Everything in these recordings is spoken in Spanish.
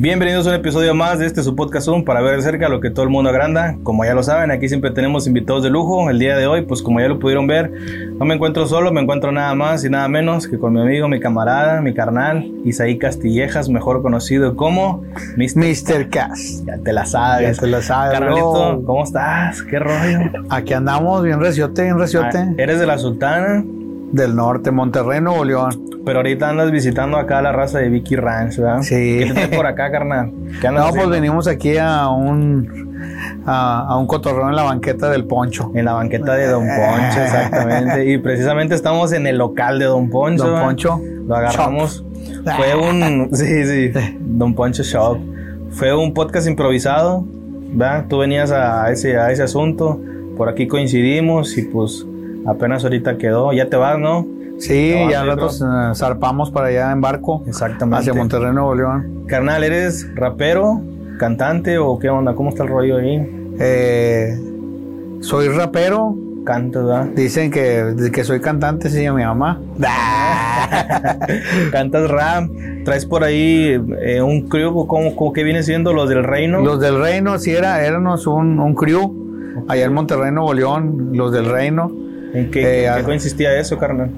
Bienvenidos a un episodio más de este su podcast Zoom para ver de cerca lo que todo el mundo agranda. Como ya lo saben, aquí siempre tenemos invitados de lujo. El día de hoy, pues como ya lo pudieron ver, no me encuentro solo, me encuentro nada más y nada menos que con mi amigo, mi camarada, mi carnal, Isaí Castillejas, mejor conocido como Mr. Mr. Cass. Ya te la sabes. Ya te la sabes. Carnalito, ¿cómo estás? ¿Qué rollo? Aquí andamos, bien reciote, bien reciote. Ah, ¿Eres de la Sultana? Del norte, Monterrey, Nuevo León. Pero ahorita andas visitando acá la raza de Vicky Ranch, ¿verdad? Sí. ¿Qué te por acá, carnal? no, pues venimos aquí a un a, un cotorreo en la banqueta del Poncho. En la banqueta de Don Poncho, exactamente. y precisamente estamos en el local de Don Poncho. Don Poncho. Lo agarramos. Fue un. Sí, sí. Don Poncho Shop. Fue un podcast improvisado. ¿verdad? Tú venías a ese, a ese asunto. Por aquí coincidimos y pues apenas ahorita quedó. Ya te vas, ¿no? Sí, ya nosotros eh, zarpamos para allá en barco. Exactamente. Hacia Monterrey, Nuevo León. Carnal, ¿eres rapero, cantante o qué onda? ¿Cómo está el rollo ahí? Eh, soy rapero. Canto, ¿verdad? Dicen que, que soy cantante, sí, mi mamá. Cantas rap. Traes por ahí eh, un crew, ¿cómo, que viene siendo los del reino? Los del reino, sí, era, éramos un, un crew. Allá en Monterrey, Nuevo León, los del reino. ¿En qué, ¿en qué consistía eso, carnal?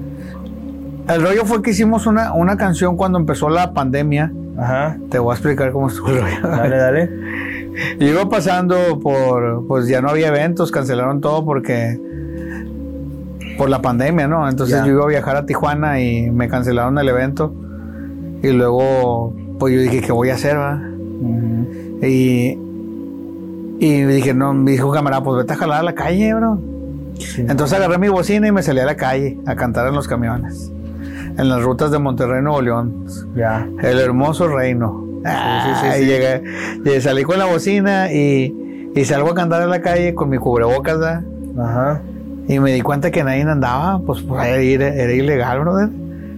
El rollo fue que hicimos una, una canción cuando empezó la pandemia. Ajá. Te voy a explicar cómo estuvo el rollo. Dale, dale. iba pasando por, pues ya no había eventos, cancelaron todo porque por la pandemia, ¿no? Entonces yo iba a viajar a Tijuana y me cancelaron el evento. Y luego, pues yo dije, ¿qué voy a hacer, va? Y, y dije, no, me dijo camarada, pues vete a jalar a la calle, bro. Entonces agarré mi bocina y me salí a la calle a cantar en los camiones en las rutas de Monterrey, Nuevo León. Ya. El hermoso reino. Sí, sí, sí, llegué, salí con la bocina y, y, salgo a cantar en la calle con mi cubrebocas. Ajá. Y me di cuenta que nadie andaba, pues, pues era, era ilegal, brother.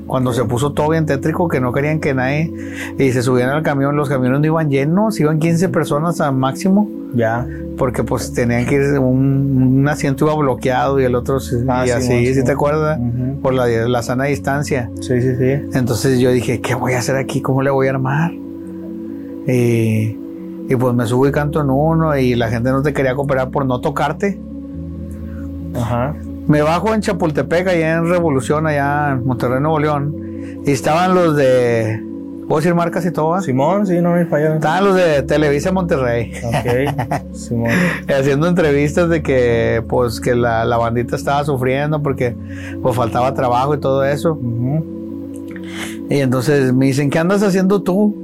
Cuando se puso todo bien tétrico, que no querían que nadie. Y se subieran al camión, los camiones no iban llenos, iban 15 personas al máximo. Ya. Porque pues tenían que ir, un, asiento iba bloqueado y el otro ah, y así, si te acuerdas? Por la, la, sana distancia. Sí, sí, sí. Entonces yo dije, ¿qué voy a hacer aquí? ¿Cómo le voy a armar? Y, y pues me subo y canto en uno y la gente no te quería cooperar por no tocarte. Ajá. Me bajo en Chapultepec, allá en Revolución, allá en Monterrey, Nuevo León. Y estaban los de ¿Puedo decir marcas y todo? Simón, sí, no me falló. Estaban los de Televisa Monterrey. Ok, Simón. Haciendo entrevistas de que, pues, que la, la, bandita estaba sufriendo porque, pues, faltaba trabajo y todo eso. Y entonces me dicen, ¿qué andas haciendo tú?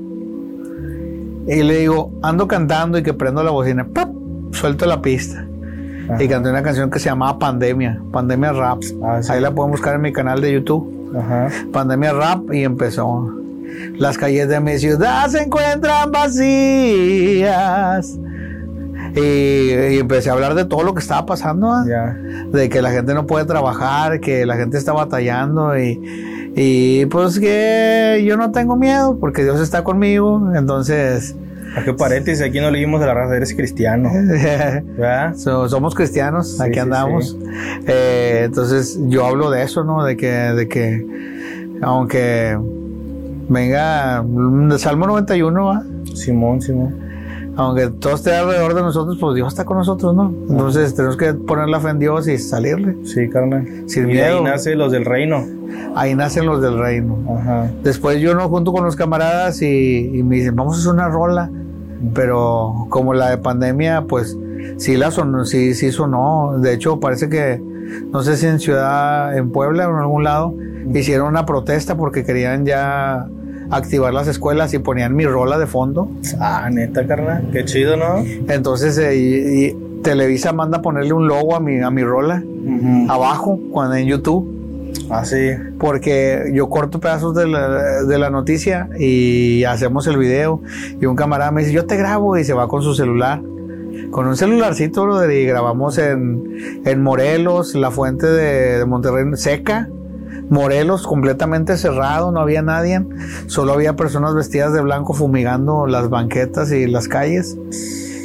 Y le digo, ando cantando y que prendo la bocina. ¡Pap! Suelto la pista. Y canté una canción que se llamaba Pandemia, Pandemia Rap. Ah, Ahí la pueden buscar en mi canal de YouTube. Ajá. Pandemia Rap y empezó. Las calles de mi ciudad se encuentran vacías. Y, empecé a hablar de todo lo que estaba pasando, ¿ah? de que la gente no puede trabajar, que la gente está batallando y, y pues que yo no tengo miedo porque Dios está conmigo, entonces... ¿A qué paréntesis? Aquí no leímos de la raza, eres cristiano. somos cristianos, aquí andamos. Eh, entonces yo hablo de eso, ¿no? De que, de que aunque venga, Salmo 91, ¿va? Simón, Simón. Aunque todo esté alrededor de nosotros, pues Dios está con nosotros, ¿no? Entonces tenemos que poner la fe en Dios y salirle. Sí, carnal. Sin y miedo. ahí nacen los del reino. Ahí nacen los del reino. Ajá. Después yo no junto con los camaradas y, me dicen, vamos a hacer una rola. Pero como la de pandemia, pues sí la sonó, sí, sí sonó. De hecho, parece que, no sé si en Ciudad, en Puebla o en algún lado, hicieron una protesta porque querían ya activar las escuelas y ponían mi rola de fondo. Ah, neta, carnal. Qué chido, ¿no? Entonces, eh, Televisa manda a ponerle un logo a mi, a mi rola abajo, cuando en YouTube. Ah, sí. Porque yo corto pedazos de la, de la, noticia y hacemos el video. Y un camarada me dice, yo te grabo y se va con su celular. Con un celularcito, y grabamos en, en Morelos, la fuente de, de Monterrey seca Morelos completamente cerrado, no había nadie, solo había personas vestidas de blanco fumigando las banquetas y las calles.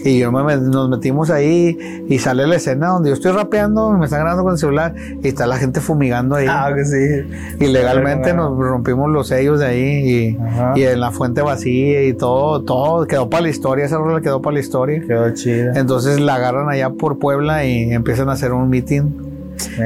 Y yo me, nos metimos ahí y sale la escena donde yo estoy rapeando, me están grabando con el celular y está la gente fumigando ahí. Ah, que sí. Y legalmente nos rompimos los sellos de ahí y, y, en la fuente vacía y todo, todo quedó para la historia, esa rola quedó para la historia. Quedó chida. Entonces la agarran allá por Puebla y empiezan a hacer un meeting.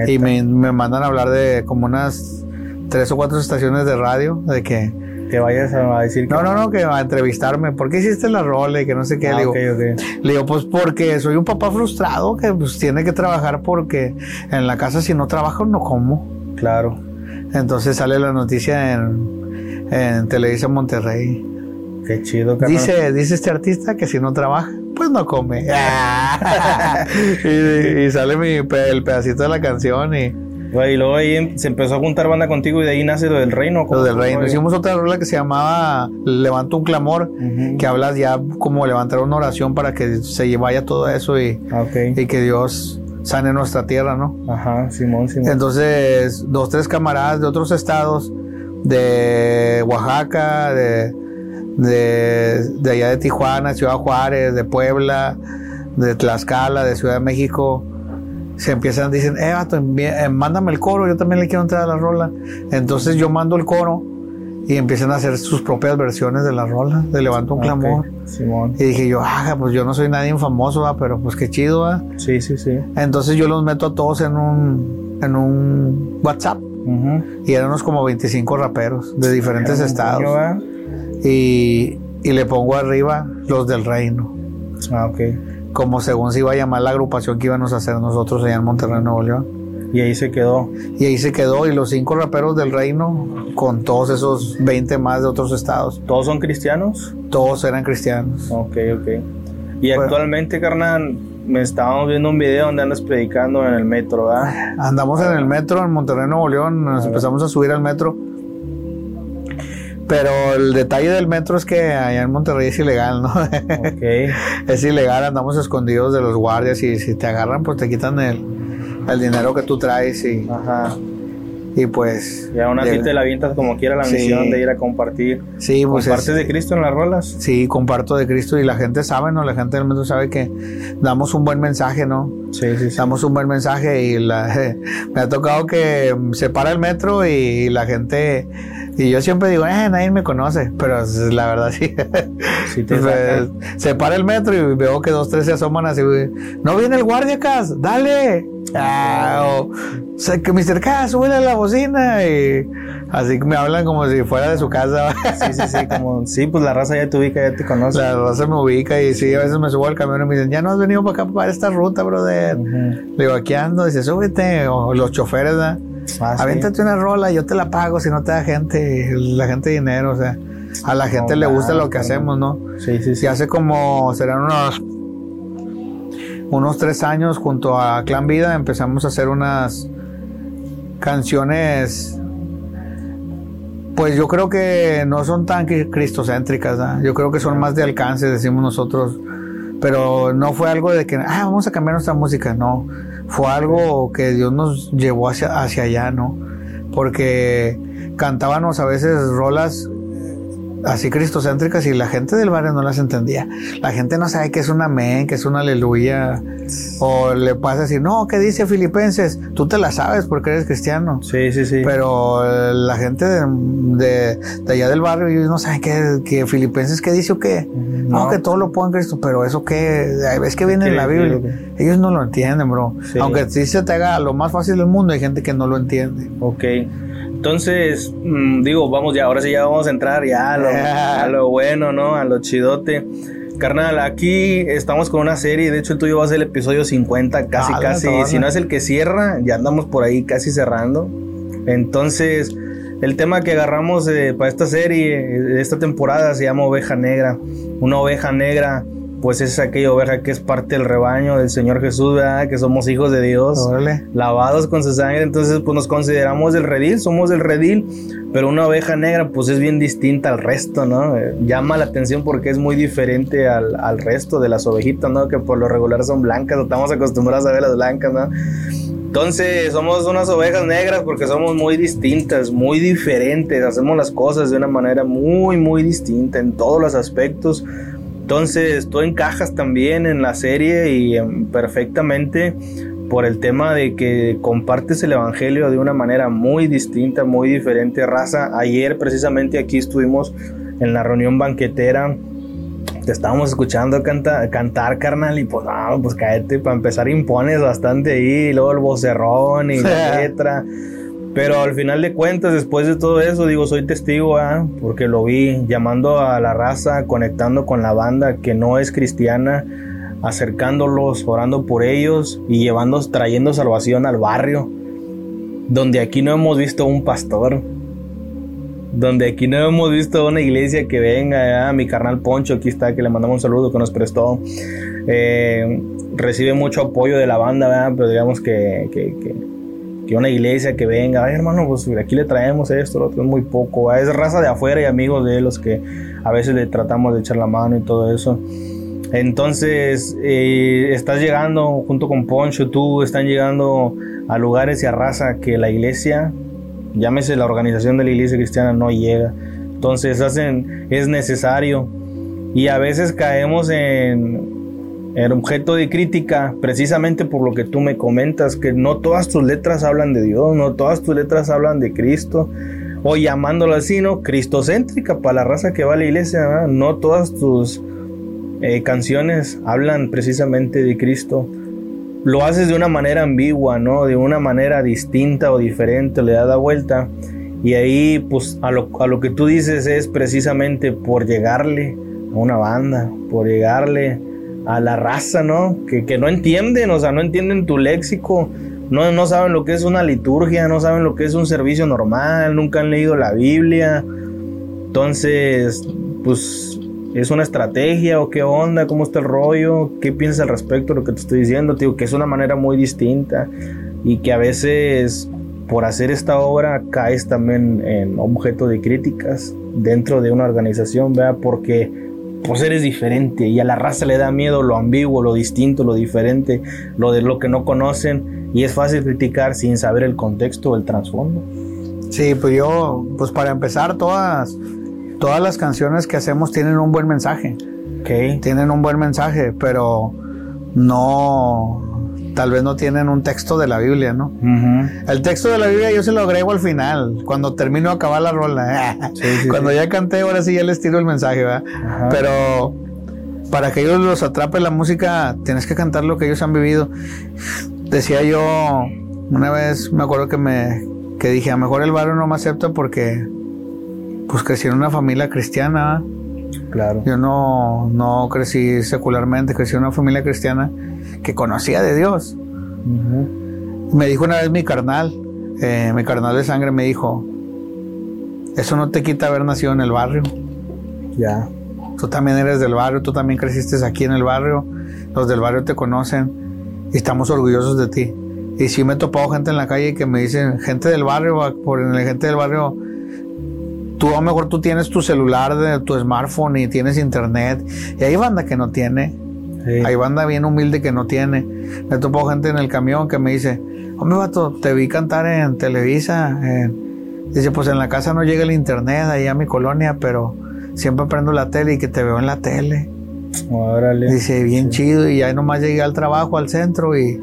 Y me, me mandan a hablar de como unas tres o cuatro estaciones de radio, de que que vayas a decir que... No, no, no, que va a entrevistarme. ¿Por qué hiciste la rola y que no sé qué? Ah, le, digo, okay, okay. le digo, pues porque soy un papá frustrado que pues tiene que trabajar porque en la casa si no trabajo no como. Claro. Entonces sale la noticia en, en Televisa Monterrey. Qué chido, carnal. Dice, dice este artista que si no trabaja, pues no come. y, y, sale mi, el pedacito de la canción y... Y luego ahí se empezó a juntar banda contigo y de ahí nace lo del reino. Lo del reino. Hicimos otra rola que se llamaba Levanto un clamor, uh -huh. que hablas ya como levantar una oración para que se vaya todo eso y, okay. y que Dios sane nuestra tierra, ¿no? Ajá, Simón, Simón. Entonces, dos, tres camaradas de otros estados, de Oaxaca, de, de, de allá de Tijuana, Ciudad Juárez, de Puebla, de Tlaxcala, de Ciudad de México, se empiezan, dicen, eh, vato, eh, mándame el coro, yo también le quiero entrar a la rola. Entonces yo mando el coro y empiezan a hacer sus propias versiones de la rola, de Levanto un clamor. Okay. Simón. Y dije yo, ah, pues yo no soy nadie famoso, ¿va? pero pues qué chido, ¿va? Sí, sí, sí. Entonces yo los meto a todos en un, en un WhatsApp. Uh -huh. Y éramos como 25 raperos de diferentes un estados. niño, y, y le pongo arriba los del reino. Ah, ok. Como según se iba a llamar la agrupación que íbamos a hacer nosotros allá en Monterrey, Nuevo León. Y ahí se quedó. Y ahí se quedó. Y los cinco raperos del reino, con todos esos 20 más de otros estados. ¿Todos son cristianos? Todos eran cristianos. Ok, ok. Y bueno, actualmente, carnal, me estábamos viendo un video donde andas predicando en el metro, ¿verdad? Andamos en el metro en Monterrey, Nuevo León. Nos empezamos a subir al metro. Pero el detalle del metro es que allá en Monterrey es ilegal, ¿no? Okay. es ilegal, andamos escondidos de los guardias y si te agarran, pues te quitan el, el dinero que tú traes y, Ajá. y pues... Y aún así de, te la avientas como quiera la sí, misión de ir a compartir. Sí, pues ¿Compartes es, de Cristo en las rolas? Sí, comparto de Cristo y la gente sabe, ¿no? La gente del metro sabe que damos un buen mensaje, ¿no? Sí, sí, sí. Damos un buen mensaje y la, me ha tocado que se para el metro y la gente... Y yo siempre digo, eh, nadie me conoce, pero la verdad sí. sí te se para el metro y veo que dos, tres se asoman así, no viene el guardia acá, dale. Ah, o, o sea, que Mr. K, súbele a la bocina y así me hablan como si fuera de su casa. sí, sí, sí, como, sí, pues la raza ya te ubica, ya te conoce. La raza me ubica y sí, a veces me subo al camión y me dicen, ya no has venido para acá para esta ruta, brother. Uh -huh. Le digo, aquí ando, dice, súbete, o los choferes, ¿verdad? Ah, Aviéntate sí. una rola, yo te la pago si no te da gente, la gente dinero, o sea, a la gente no, le gusta lo que hacemos, ¿no? Sí, sí, sí. Y hace como, serán unos, unos tres años junto a Clan Vida empezamos a hacer unas canciones, pues yo creo que no son tan cristocéntricas, ¿no? yo creo que son más de alcance, decimos nosotros, pero no fue algo de que, ah, vamos a cambiar nuestra música, no fue algo que Dios nos llevó hacia, hacia allá, ¿no? Porque cantábamos a veces rolas así cristocéntricas y la gente del barrio no las entendía. La gente no sabe qué es un amén, qué es una aleluya. O le pasa así, no, ¿qué dice Filipenses? Tú te la sabes porque eres cristiano. Sí, sí, sí. Pero la gente de, de, de allá del barrio ellos no saben qué, qué Filipenses qué dice o qué. No. no, que todo lo puedo en Cristo, pero eso qué, es que viene en la Biblia. Ellos no lo entienden, bro. Sí. Aunque sí se te haga lo más fácil del mundo, hay gente que no lo entiende. Ok. Entonces, mmm, digo, vamos ya, ahora sí ya vamos a entrar ya a lo, a lo bueno, ¿no? A lo chidote. Carnal, aquí estamos con una serie, de hecho el tuyo va a ser el episodio 50, casi, Dale, casi, si no es el que cierra, ya andamos por ahí casi cerrando. Entonces, el tema que agarramos eh, para esta serie, esta temporada, se llama Oveja Negra. Una oveja negra, pues es aquella oveja que es parte del rebaño del Señor Jesús, ¿verdad? Que somos hijos de Dios, Órale. lavados con su sangre. Entonces, pues nos consideramos del redil, somos del redil, pero una oveja negra, pues es bien distinta al resto, ¿no? Eh, llama la atención porque es muy diferente al, al resto de las ovejitas, ¿no? Que por lo regular son blancas, estamos acostumbrados a ver las blancas, ¿no? Entonces somos unas ovejas negras porque somos muy distintas, muy diferentes, hacemos las cosas de una manera muy, muy distinta en todos los aspectos. Entonces tú encajas también en la serie y em, perfectamente por el tema de que compartes el Evangelio de una manera muy distinta, muy diferente, raza. Ayer precisamente aquí estuvimos en la reunión banquetera te estábamos escuchando cantar, carnal, y pues, no, pues cállate, para empezar impones bastante ahí, y luego el vocerrón y la letra. Pero al final de cuentas, después de todo eso, digo, soy testigo, ¿ah? porque lo vi llamando a la raza, conectando con la banda que no es cristiana, acercándolos, orando por ellos y llevando, trayendo salvación al barrio, donde aquí no hemos visto un pastor, donde aquí no hemos visto una iglesia que venga, mi carnal Poncho, aquí está, que le mandamos un saludo, que nos prestó. Eh, recibe mucho apoyo de la banda, pero digamos que, que, que, una iglesia que venga, ay hermano, pues aquí le traemos esto, lo otro muy poco, es raza de afuera y amigos de los que a veces le tratamos de echar la mano y todo eso. Entonces, eh, estás llegando junto con Poncho, tú están llegando a lugares y a raza que la iglesia llámese la organización de la iglesia cristiana, no llega. Entonces hacen, es necesario. Y a veces caemos en, en objeto de crítica precisamente por lo que tú me comentas, que no todas tus letras hablan de Dios, no todas tus letras hablan de Cristo. O llamándolo así, ¿no? Cristocéntrica para la raza que va a la iglesia, no todas tus eh, canciones hablan precisamente de Cristo lo haces de una manera ambigua, ¿no? De una manera distinta o diferente, le das la vuelta. Y ahí, pues, a lo que tú dices es precisamente por llegarle a una banda, por llegarle a la raza, ¿no? Que, que no entienden, o sea, no entienden tu léxico, no, no saben lo que es una liturgia, no saben lo que es un servicio normal, nunca han leído la Biblia. Entonces, pues ¿Es una estrategia o qué onda? ¿Cómo está el rollo? ¿Qué piensas al respecto de lo que te estoy diciendo? Digo que es una manera muy distinta y que a veces por hacer esta obra caes también en objeto de críticas dentro de una organización, ¿verdad? Porque pues eres diferente y a la raza le da miedo lo ambiguo, lo distinto, lo diferente, lo de lo que no conocen y es fácil criticar sin saber el contexto o el trasfondo. Sí, pues yo, pues para empezar, todas todas las canciones que hacemos tienen un buen mensaje. Okay. Tienen un buen mensaje, pero no, tal vez no tienen un texto de la Biblia, ¿no? El texto de la Biblia yo se lo agrego al final, cuando termino de acabar la rola. cuando ya canté, ahora sí ya les tiro el mensaje, ¿verdad? Pero para que ellos los atrape la música, tienes que cantar lo que ellos han vivido. Decía yo, una vez me acuerdo que me que dije, a lo mejor el barrio no me acepta porque pues crecí en una familia cristiana. Claro. Yo no, no crecí secularmente, crecí en una familia cristiana que conocía de Dios. Me dijo una vez mi carnal, eh, mi carnal de sangre me dijo, eso no te quita haber nacido en el barrio. Ya. Tú también eres del barrio, tú también creciste aquí en el barrio, los del barrio te conocen y estamos orgullosos de ti. Y sí me he topado gente en la calle que me dicen, gente del barrio, por el gente del barrio tú a lo mejor tú tienes tu celular, de, tu smartphone y tienes internet. Y hay banda que no tiene. Hay banda bien humilde que no tiene. Me topo gente en el camión que me dice, hombre vato, te vi cantar en Televisa. dice, pues en la casa no llega el internet ahí a mi colonia, pero siempre prendo la tele y que te veo en la tele. Órale. Dice, bien chido. Y ahí nomás llegué al trabajo, al centro y,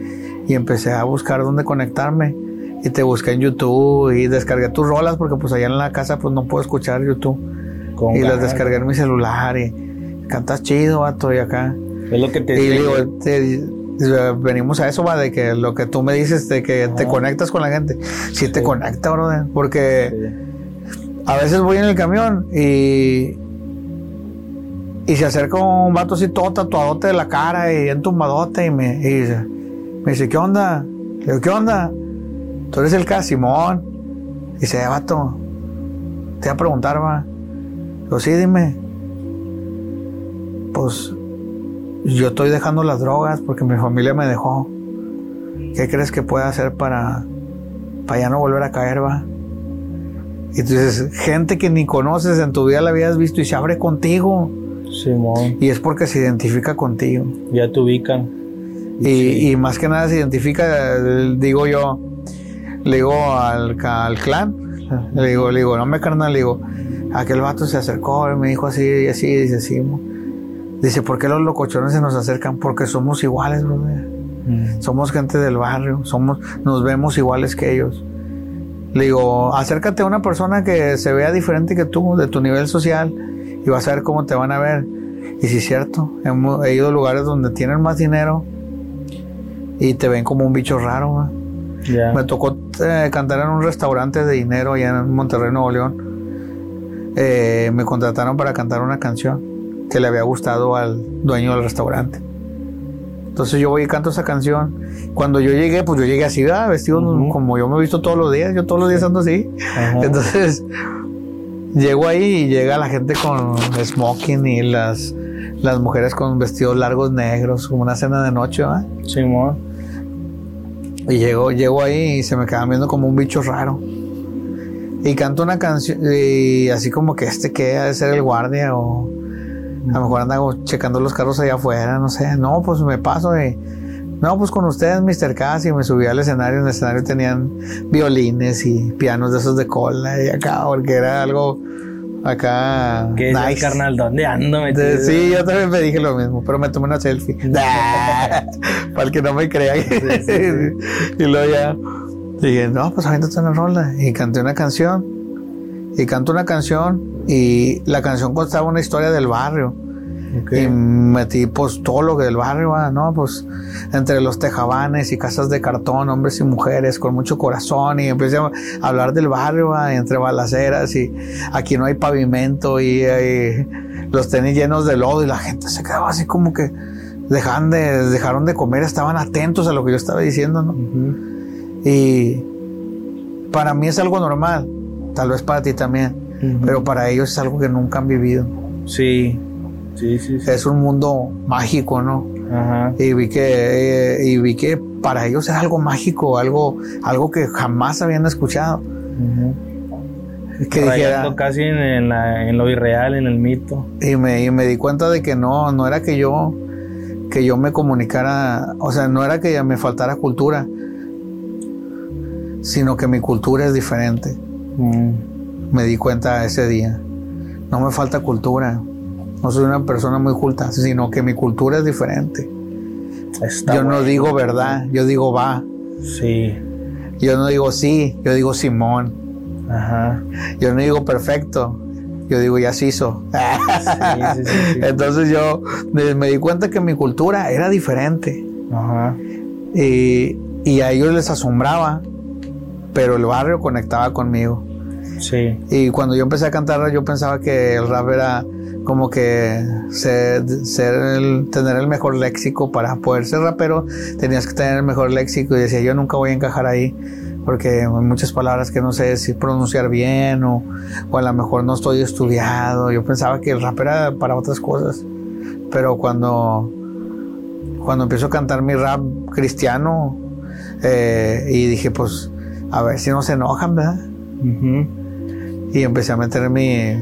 y empecé a buscar dónde conectarme y te busqué en YouTube y descargué tus rolas porque pues allá en la casa pues no puedo escuchar YouTube. y las descargué en mi celular y cantas chido, vato, y acá. Es lo que te y digo, venimos a eso, va, de que lo que tú me dices, de que te conectas con la gente. Sí, te conecta, brother, porque a veces voy en el camión y y se acerca un vato así todo tatuadote de la cara y entumbadote y me, y dice, me dice, ¿qué onda? Le digo, ¿qué onda? Tú eres el Casimón. Dice, vato, te voy a preguntar, va. Pues sí, dime. Pues yo estoy dejando las drogas porque mi familia me dejó. ¿Qué crees que pueda hacer para, para ya no volver a caer, va? Y dices, gente que ni conoces en tu vida la habías visto y se abre contigo. Simón. Y es porque se identifica contigo. Ya te ubican. Y, y más que nada se identifica, digo yo, le digo al, clan, le digo, le digo, no me carnal, le digo, aquel vato se acercó, me dijo así y así, y dice así. Dice, ¿por qué los locochones se nos acercan? Porque somos iguales, brother. Mm. Somos gente del barrio, somos, nos vemos iguales que ellos. Le digo, acércate a una persona que se vea diferente que tú, de tu nivel social, y vas a ver cómo te van a ver. Y si es cierto, hemos, he ido a lugares donde tienen más dinero y te ven como un bicho raro. Me tocó eh, cantar en un restaurante de dinero allá en Monterrey, Nuevo León. Eh, me contrataron para cantar una canción que le había gustado al dueño del restaurante. Entonces yo voy y canto esa canción. Cuando yo llegué, pues yo llegué así, vestido como yo me he visto todos los días. Yo todos los días ando así. Entonces llego ahí y llega la gente con smoking y las, las mujeres con vestidos largos negros, como una cena de noche, ¿verdad? Sí, amor. Y llego, llego ahí y se me quedan viendo como un bicho raro. Y canto una canción y así como que este que ha de ser el guardia o a lo mejor anda checando los carros allá afuera, no sé. No, pues me paso y no, pues con ustedes, Mr. Cass, y me subí al escenario. En el escenario tenían violines y pianos de esos de cola y acá, porque era algo acá. ¿Qué nice. carnal? ¿Dónde ando? sí, yo también me dije lo mismo, pero me tomé una selfie. Para el que no me crea. y luego ya dije, no, pues aviéntate una rola. Y canté una canción. Y canto una canción. Y la canción contaba una historia del barrio y metí pues todo lo que del barrio, ¿no? Pues entre los tejabanes y casas de cartón, hombres y mujeres con mucho corazón y empecé a hablar del barrio, entre balaceras y aquí no hay pavimento y, los tenis llenos de lodo y la gente se quedaba así como que dejaron de, dejaron de comer, estaban atentos a lo que yo estaba diciendo, ¿no? Y para mí es algo normal, tal vez para ti también, pero para ellos es algo que nunca han vivido. Sí, es un mundo mágico, ¿no? Y vi que eh, y vi que para ellos es algo mágico, algo algo que jamás habían escuchado. Que dijera, casi en, lo irreal, en el mito. Y me, y me di cuenta de que no, no era que yo que yo me comunicara, o sea, no era que ya me faltara cultura, sino que mi cultura es diferente. Me di cuenta ese día. No me falta cultura, no soy una persona muy culta, sino que mi cultura es diferente. yo no digo verdad, yo digo va. Sí. Yo no digo sí, yo digo Simón. Ajá. Yo no digo perfecto, yo digo ya se hizo. Sí, sí, sí, Entonces yo me di cuenta que mi cultura era diferente. Ajá. Y, y a ellos les asombraba, pero el barrio conectaba conmigo. Sí. Y cuando yo empecé a cantar, yo pensaba que el rap era como que ser, tener el mejor léxico para poder ser rapero, tenías que tener el mejor léxico y decía, yo nunca voy a encajar ahí porque hay muchas palabras que no sé si pronunciar bien o, o a lo mejor no estoy estudiado. Yo pensaba que el rap era para otras cosas, pero cuando, cuando empiezo a cantar mi rap cristiano eh, y dije, pues, a ver si no se enojan, ¿verdad? Y empecé a meter mi,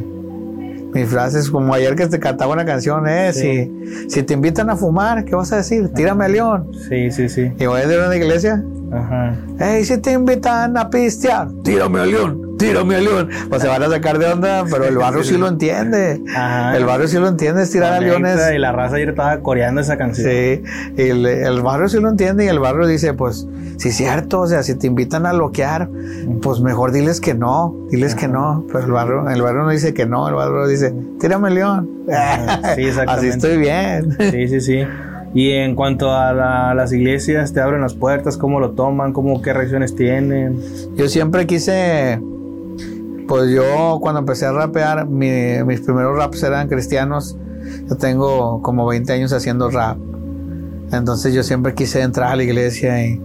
mis frases, como ayer que te cantaba una canción, ¿eh? Si, si te invitan a fumar, ¿qué vas a decir? Tírame a león. Sí, sí, sí. Y voy a ir a una iglesia. Ajá. Hey, si te invitan a pistear, tírame a león tírame a león. Pues se van a sacar de onda, pero el barrio sí lo entiende. Ajá. El barrio sí lo entiende, es tirar a leones. Y la raza ayer estaba coreando esa canción. Sí, el, el barrio sí lo entiende y el barrio dice, pues, sí es cierto, o sea, si te invitan a loquear, pues mejor diles que no, diles que no. Pero el barrio, el barrio no dice que no, el barrio dice, tírame león. Sí, exactamente. Así estoy bien. Sí, sí, sí. Y en cuanto a las iglesias, te abren las puertas, cómo lo toman, cómo qué reacciones tienen. Yo siempre quise pues yo cuando empecé a rapear, mis primeros raps eran cristianos. Yo tengo como 20 años haciendo rap. Entonces yo siempre quise entrar a la iglesia y,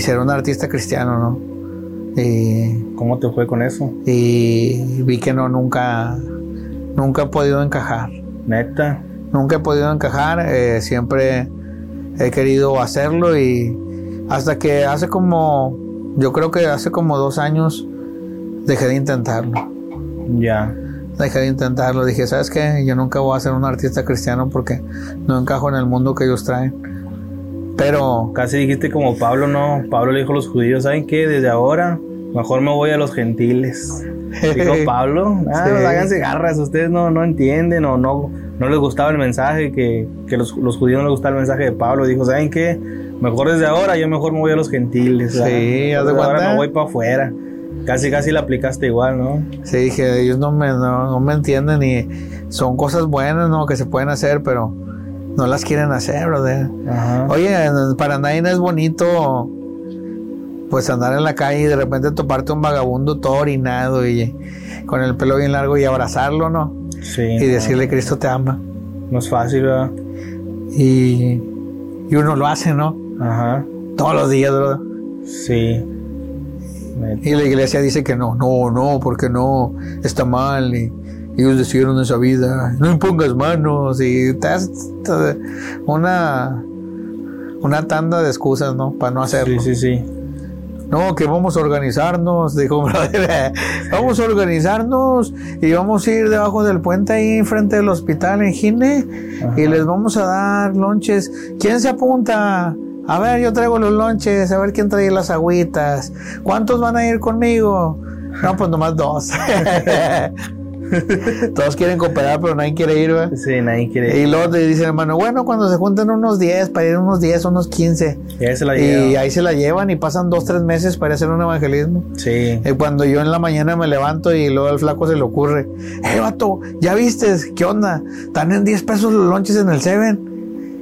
ser un artista cristiano, ¿no? Y, ¿Cómo te fue con eso? Y vi que no, nunca, nunca he podido encajar. Neta. Nunca he podido encajar, eh, siempre he querido hacerlo y hasta que hace como, yo creo que hace como dos años, dejé de intentarlo. Ya. Dejé de intentarlo. Dije, ¿sabes qué? Yo nunca voy a ser un artista cristiano porque no encajo en el mundo que ellos traen. Pero. Casi dijiste como Pablo, ¿no? Pablo le dijo a los judíos, ¿saben qué? Desde ahora, mejor me voy a los gentiles. Dijo Pablo, ah, háganse garras, ustedes no, no entienden o no, no les gustaba el mensaje, que, que los, los, judíos no les gustaba el mensaje de Pablo. Dijo, ¿saben qué? Mejor desde ahora, yo mejor me voy a los gentiles. Sí, ahora me voy para afuera. Casi, casi la aplicaste igual, ¿no? Sí, dije, ellos no me, no, me entienden y son cosas buenas, ¿no? Que se pueden hacer, pero no las quieren hacer, brother. Oye, para nadie es bonito pues andar en la calle y de repente toparte un vagabundo todo orinado y con el pelo bien largo y abrazarlo, ¿no? Sí. Y decirle Cristo te ama. No es fácil, ¿verdad? Y, y uno lo hace, ¿no? Ajá. Todos los días, ¿verdad? Sí. Y la iglesia dice que no, no, no, porque no, está mal. Y ellos decidieron esa vida. No impongas manos. Y una, una tanda de excusas, ¿no? Para no hacerlo. Sí, sí, sí. No, que vamos a organizarnos, dijo vamos a organizarnos y vamos a ir debajo del puente ahí frente del hospital en Gine y les vamos a dar lonches. ¿Quién se apunta? A ver, yo traigo los lonches, a ver quién trae las agüitas. ¿Cuántos van a ir conmigo? No, pues nomás dos. Todos quieren cooperar, pero nadie quiere ir, ¿verdad? Sí, nadie quiere ir. Y luego le dicen, hermano, bueno, cuando se junten unos 10, para ir unos 10, unos 15. Y ahí se la llevan. Y ahí se la llevan y pasan dos, tres meses para hacer un evangelismo. Sí. Y cuando yo en la mañana me levanto y luego al flaco se le ocurre, eh, vato, ¿ya viste? ¿Qué onda? Están en 10 pesos los lonches en el Seven.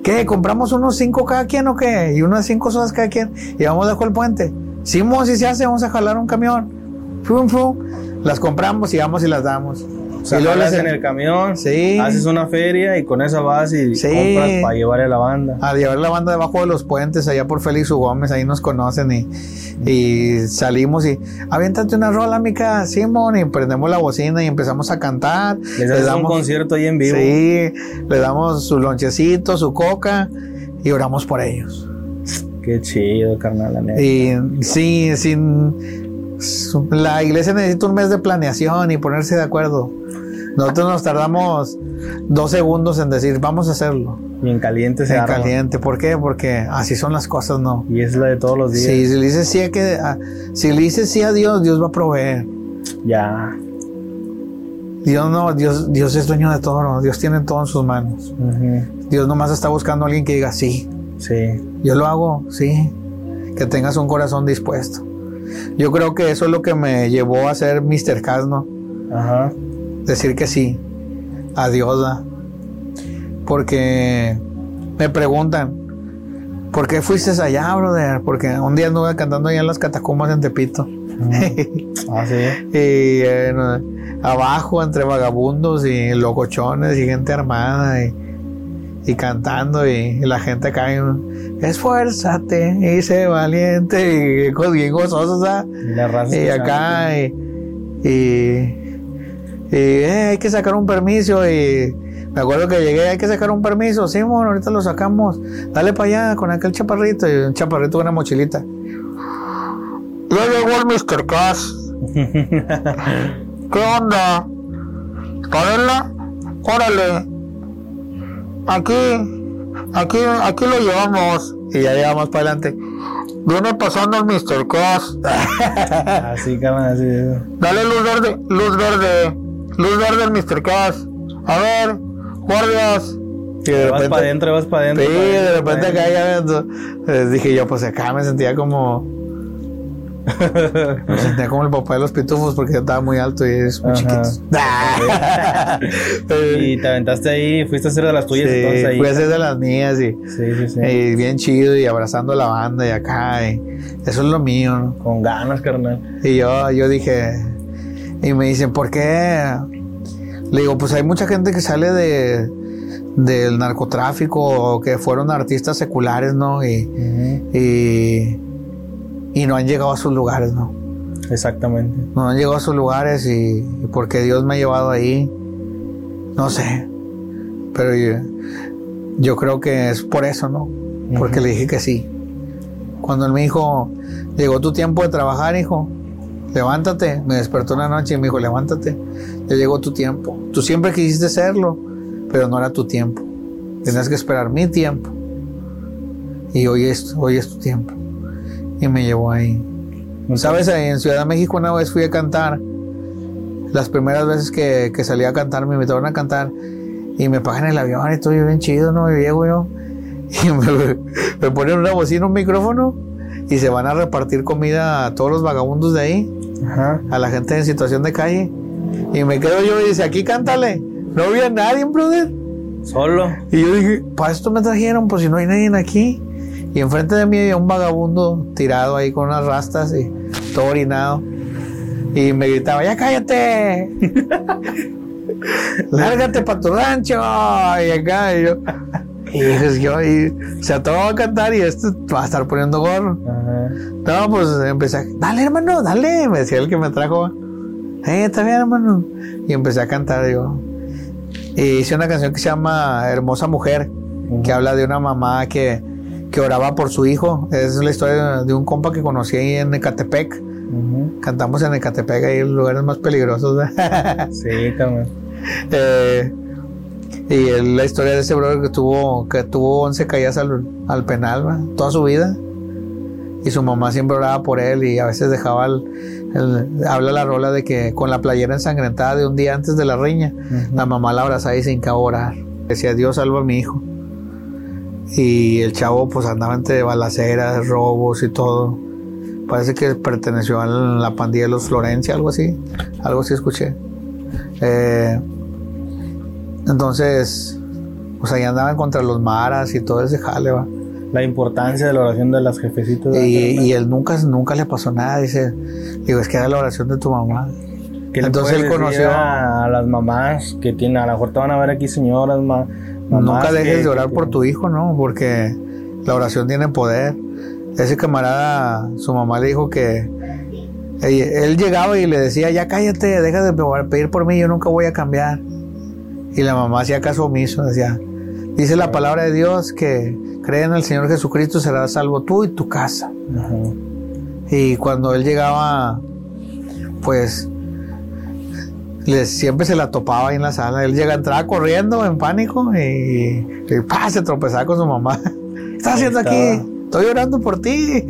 ¿Qué? ¿Compramos unos 5 cada quien o qué? Y unas 5 sodas cada quien. Y vamos debajo el puente. Sí, si se hace, vamos a jalar un camión. Fum, fum. Las compramos y vamos y las damos. O sea, y luego en el camión, sí. haces una feria y con esa vas y compras para llevar a la banda. A llevar la banda debajo de los puentes, allá por Félix U. Gómez, ahí nos conocen y, y salimos y aviéntate una rola, mica, Simón, y prendemos la bocina y empezamos a cantar. Les, damos un concierto ahí en vivo. Sí, le damos su lonchecito, su coca y oramos por ellos. Qué chido, carnal, la neta. Y sí, sin la iglesia necesita un mes de planeación y ponerse de acuerdo. Nosotros nos tardamos dos segundos en decir, vamos a hacerlo. Y en caliente se En caliente. ¿Por qué? Porque así son las cosas, ¿no? Y es la de todos los días. Sí, si le dices sí a, que, si le dices sí a Dios, Dios va a proveer. Ya. Dios no, Dios, Dios es dueño de todo, ¿no? Dios tiene todo en sus manos. Dios nomás está buscando a alguien que diga sí. Sí. Yo lo hago, sí. Que tengas un corazón dispuesto. Yo creo que eso es lo que me llevó a ser Mr. Cas, ¿no? Ajá. Decir que sí. Adiós, ¿da? Porque me preguntan, ¿por qué fuiste allá, brother? Porque un día anduve cantando allá en las catacumbas en Tepito. ah, sí. y abajo, entre vagabundos y locochones y gente armada y, y cantando y, la gente cae esfuérzate y sé valiente. Y bien gozosos y, y acá y, y, eh, hay que sacar un permiso. Y me acuerdo que llegué hay que sacar un permiso. Sí bueno ahorita lo sacamos. Dale para allá con aquel chaparrito. Y un chaparrito con una mochilita. Ya llegó el Mr. Cash ¿qué onda? ¿Para órale. Aquí aquí, aquí lo llevamos. Y ya llevamos para adelante. Viene pasando el Mr. Cross. así, cabrón, así. Dale luz verde, luz verde. Luz verde al Mr. Cross. A ver, guardias. Y de repente, vas para adentro, vas para adentro. Sí, de repente acá ya les dije yo, pues acá me sentía como me sentía como el papá de los pitufos porque yo estaba muy alto y es muy chiquito. y te aventaste ahí, fuiste a hacer de las tuyas sí, entonces ahí. Fui a hacer de las mías y, sí, sí, sí. y bien chido y abrazando a la banda y acá. Y eso es lo mío, ¿no? Con ganas, carnal. Y yo, yo dije, y me dicen, ¿por qué? Le digo, pues hay mucha gente que sale de del narcotráfico o que fueron artistas seculares, ¿no? Y, y y no han llegado a sus lugares, ¿no? Exactamente. No han llegado a sus lugares y, porque Dios me ha llevado ahí, no sé, pero yo, creo que es por eso, ¿no? Porque le dije que sí. Cuando él me dijo, llegó tu tiempo de trabajar, hijo, levántate. Me despertó una noche y me dijo, levántate, ya llegó tu tiempo. Tú siempre quisiste serlo, pero no era tu tiempo. Tenías que esperar mi tiempo. Y hoy es, hoy es tu tiempo y me llevó ahí. ¿Sabes? En Ciudad de México una vez fui a cantar. Las primeras veces que, que salí a cantar me invitaron a cantar. y me pagan el avión y todo bien chido, ¿no? Y llego yo y me, me ponen una bocina, un micrófono y se van a repartir comida a todos los vagabundos de ahí, a la gente en situación de calle. Y me quedo yo y dice, aquí cántale. No había nadie, brother. Solo. Y yo dije, para esto me trajeron, pues si no hay nadie aquí. Y enfrente de mí había un vagabundo tirado ahí con unas rastas y todo orinado. Y me gritaba, ya cállate. Lárgate para tu rancho. Y acá, y yo. Y yo, y se ató a cantar y esto va a estar poniendo gorro. No, pues empecé a, dale hermano, dale, me decía el que me trajo. Eh, está bien hermano. Y empecé a cantar, digo. Y hice una canción que se llama Hermosa Mujer, que habla de una mamá que, que oraba por su hijo. Es la historia de un compa que conocí ahí en Ecatepec. Cantamos en Ecatepec, ahí en lugares más peligrosos. sí, también. Eh, y la historia de ese brother que tuvo, que tuvo 11 caídas al, al penal, toda su vida. Y su mamá siempre oraba por él y a veces dejaba el, habla la rola de que con la playera ensangrentada de un día antes de la riña, la mamá la abrazaba y se hincaba a orar. Decía, Dios salva a mi hijo. Y el chavo pues andaba entre balaceras, robos y todo. Parece que perteneció a la pandilla de los Florencia, algo así. Algo así escuché. Eh, entonces, pues ahí andaban contra los maras y todo ese jale, va. La importancia de la oración de las jefecitas. Y, él nunca, nunca le pasó nada, dice. Digo, es que era la oración de tu mamá. Entonces él conoció a las mamás que tienen, a lo mejor te van a ver aquí señoras, Nunca dejes de orar por tu hijo, ¿no? Porque la oración tiene poder. Ese camarada, su mamá le dijo que él llegaba y le decía, ya cállate, deja de pedir por mí, yo nunca voy a cambiar. Y la mamá hacía caso omiso, decía, dice la palabra de Dios que cree en el Señor Jesucristo será salvo tú y tu casa. Y cuando él llegaba, pues siempre se la topaba ahí en la sala. Él llega, entraba corriendo en pánico y, se tropezaba con su mamá. ¿Qué estás haciendo aquí? Estoy orando por ti.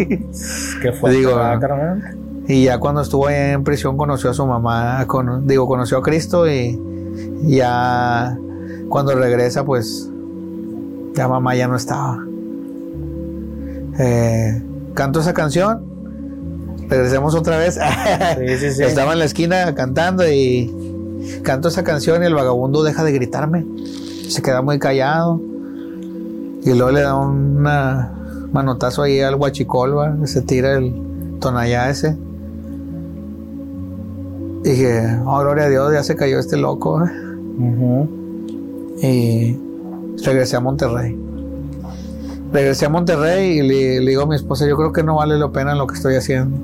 ¿Qué fue? Digo, y ya cuando estuvo ahí en prisión conoció a su mamá, digo, conoció a Cristo y ya cuando regresa, pues ya mamá ya no estaba. Eh, canto esa canción, regresemos otra vez. Estaba en la esquina cantando y canto esa canción y el vagabundo deja de gritarme. Se queda muy callado. Y luego le da un manotazo ahí al guachicolba, se tira el tonallá ese. Dije, oh, gloria a Dios, ya se cayó este loco. Y regresé a Monterrey. Regresé a Monterrey y le, digo a mi esposa, yo creo que no vale la pena lo que estoy haciendo.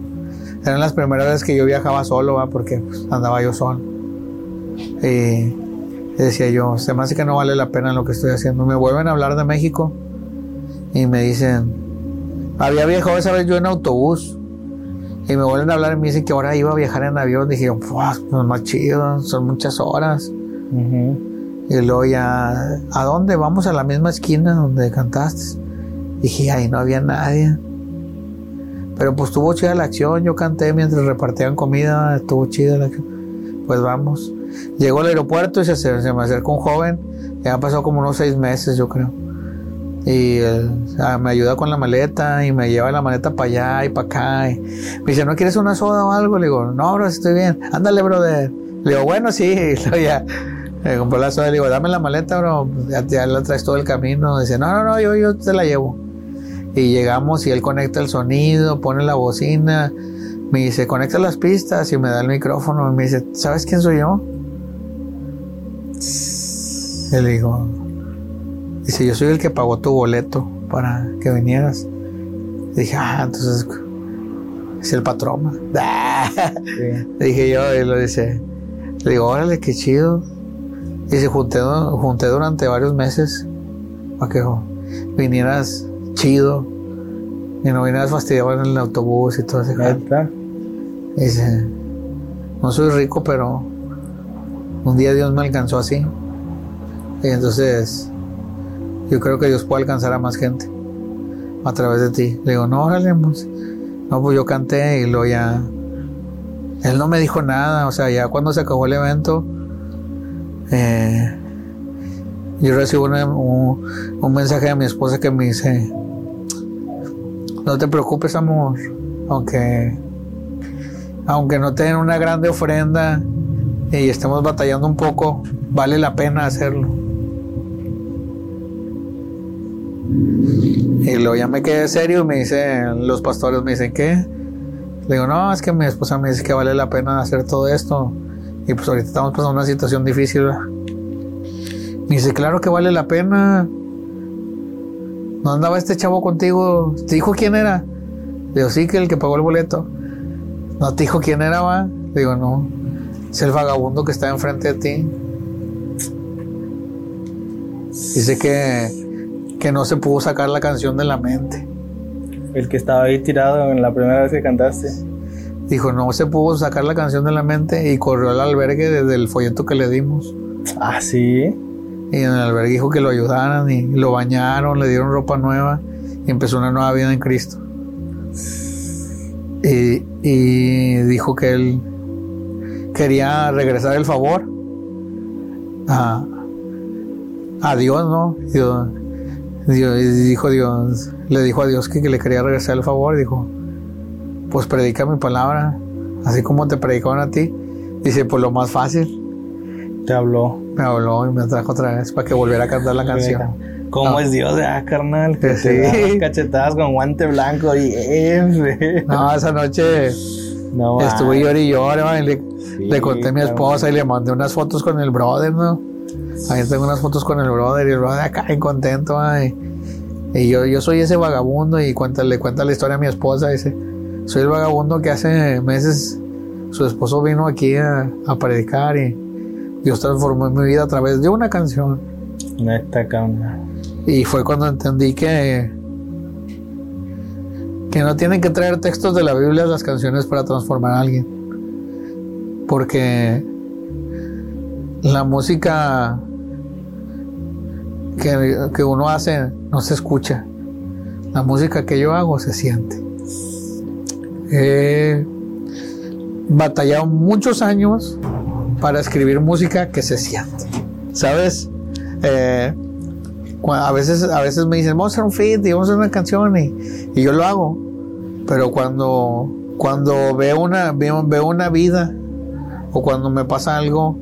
Eran las primeras veces que yo viajaba solo, porque pues, andaba yo solo. Y decía yo, se me hace que no vale la pena lo que estoy haciendo. Me vuelven a hablar de México y me dicen, había viajado esa vez yo en autobús y me vuelven a hablar y me dicen que ahora iba a viajar en avión. Dije, pues más chido, son muchas horas. Y luego ya, ¿a dónde? Vamos a la misma esquina donde cantaste. Dije, ahí no había nadie. Pero pues estuvo chida la acción, yo canté mientras repartían comida, estuvo chida la acción. Pues vamos. Llegó al aeropuerto y se, se me acercó un joven, ya pasó como unos seis meses, yo creo y me ayuda con la maleta y me lleva la maleta para allá y para acá. Y me dice, ¿no quieres una soda o algo? Le digo, no, bro, estoy bien. Ándale, brother. Le digo, bueno, sí. Y ya me compró la soda. Le digo, dame la maleta, bro. Ya, la traes todo el camino. Dice, no, no, no, yo, yo te la llevo. Y llegamos y él conecta el sonido, pone la bocina. Me dice, conecta las pistas y me da el micrófono. Y me dice, ¿sabes quién soy yo? Y le digo, Dice, yo soy el que pagó tu boleto para que vinieras. dije, ah, entonces es el patrón. Dije yo, y lo dice, le digo, órale, qué chido. Y se junté, junté durante varios meses para que vinieras chido y no vinieras fastidiado en el autobús y todo ese Dice, no soy rico, pero un día Dios me alcanzó así. Y entonces yo creo que Dios puede alcanzar a más gente a través de ti. Le digo, no, órale, pues, no, pues yo canté y luego ya, él no me dijo nada, o sea, ya cuando se acabó el evento, eh, yo recibo un, un, mensaje de mi esposa que me dice, no te preocupes amor, aunque, aunque no tengan una grande ofrenda y estemos batallando un poco, vale la pena hacerlo. Y luego ya me quedé serio y me dicen, los pastores me dicen, ¿qué? Le digo, no, es que mi esposa me dice que vale la pena hacer todo esto. Y pues ahorita estamos pasando una situación difícil. Me dice, claro que vale la pena. ¿No andaba este chavo contigo? ¿Te dijo quién era? Le digo, sí, que el que pagó el boleto. ¿No te dijo quién era, va? Le digo, no. Es el vagabundo que está enfrente de ti. Dice que, que no se pudo sacar la canción de la mente. El que estaba ahí tirado en la primera vez que cantaste. Dijo, no se pudo sacar la canción de la mente y corrió al albergue desde el folleto que le dimos. Ah, sí. Y en el albergue dijo que lo ayudaran y lo bañaron, le dieron ropa nueva y empezó una nueva vida en Cristo. Y, y dijo que él quería regresar el favor a, a Dios, ¿no? Dios, Dios, dijo Dios, le dijo a Dios que, que le quería regresar el favor, dijo, pues predica mi palabra, así como te predicaron a ti. Dice, pues lo más fácil. Te habló. Me habló y me trajo otra vez para que volviera a cantar la canción. ¿Cómo es Dios, ah, carnal? Que sí. cachetadas con guante blanco y... no, esa noche no, estuve llorando y llorando le, conté a mi esposa y le mandé unas fotos con el brother, ¿no? Ahí tengo unas fotos con el brother y el brother acá contento, ay. Y yo, yo soy ese vagabundo y cuenta, le cuenta la historia a mi esposa, dice, soy el vagabundo que hace meses su esposo vino aquí a, a predicar y Dios transformó mi vida a través de una canción. Cambia. Y fue cuando entendí que que no tienen que traer textos de la Biblia a las canciones para transformar a alguien. Porque la música que, que, uno hace no se escucha. La música que yo hago se siente. He batallado muchos años para escribir música que se siente. ¿Sabes? Eh, a, veces, a veces me dicen, vamos a hacer un feed y vamos a hacer una canción y, y yo lo hago. Pero cuando, cuando veo, una, veo, veo una vida o cuando me pasa algo,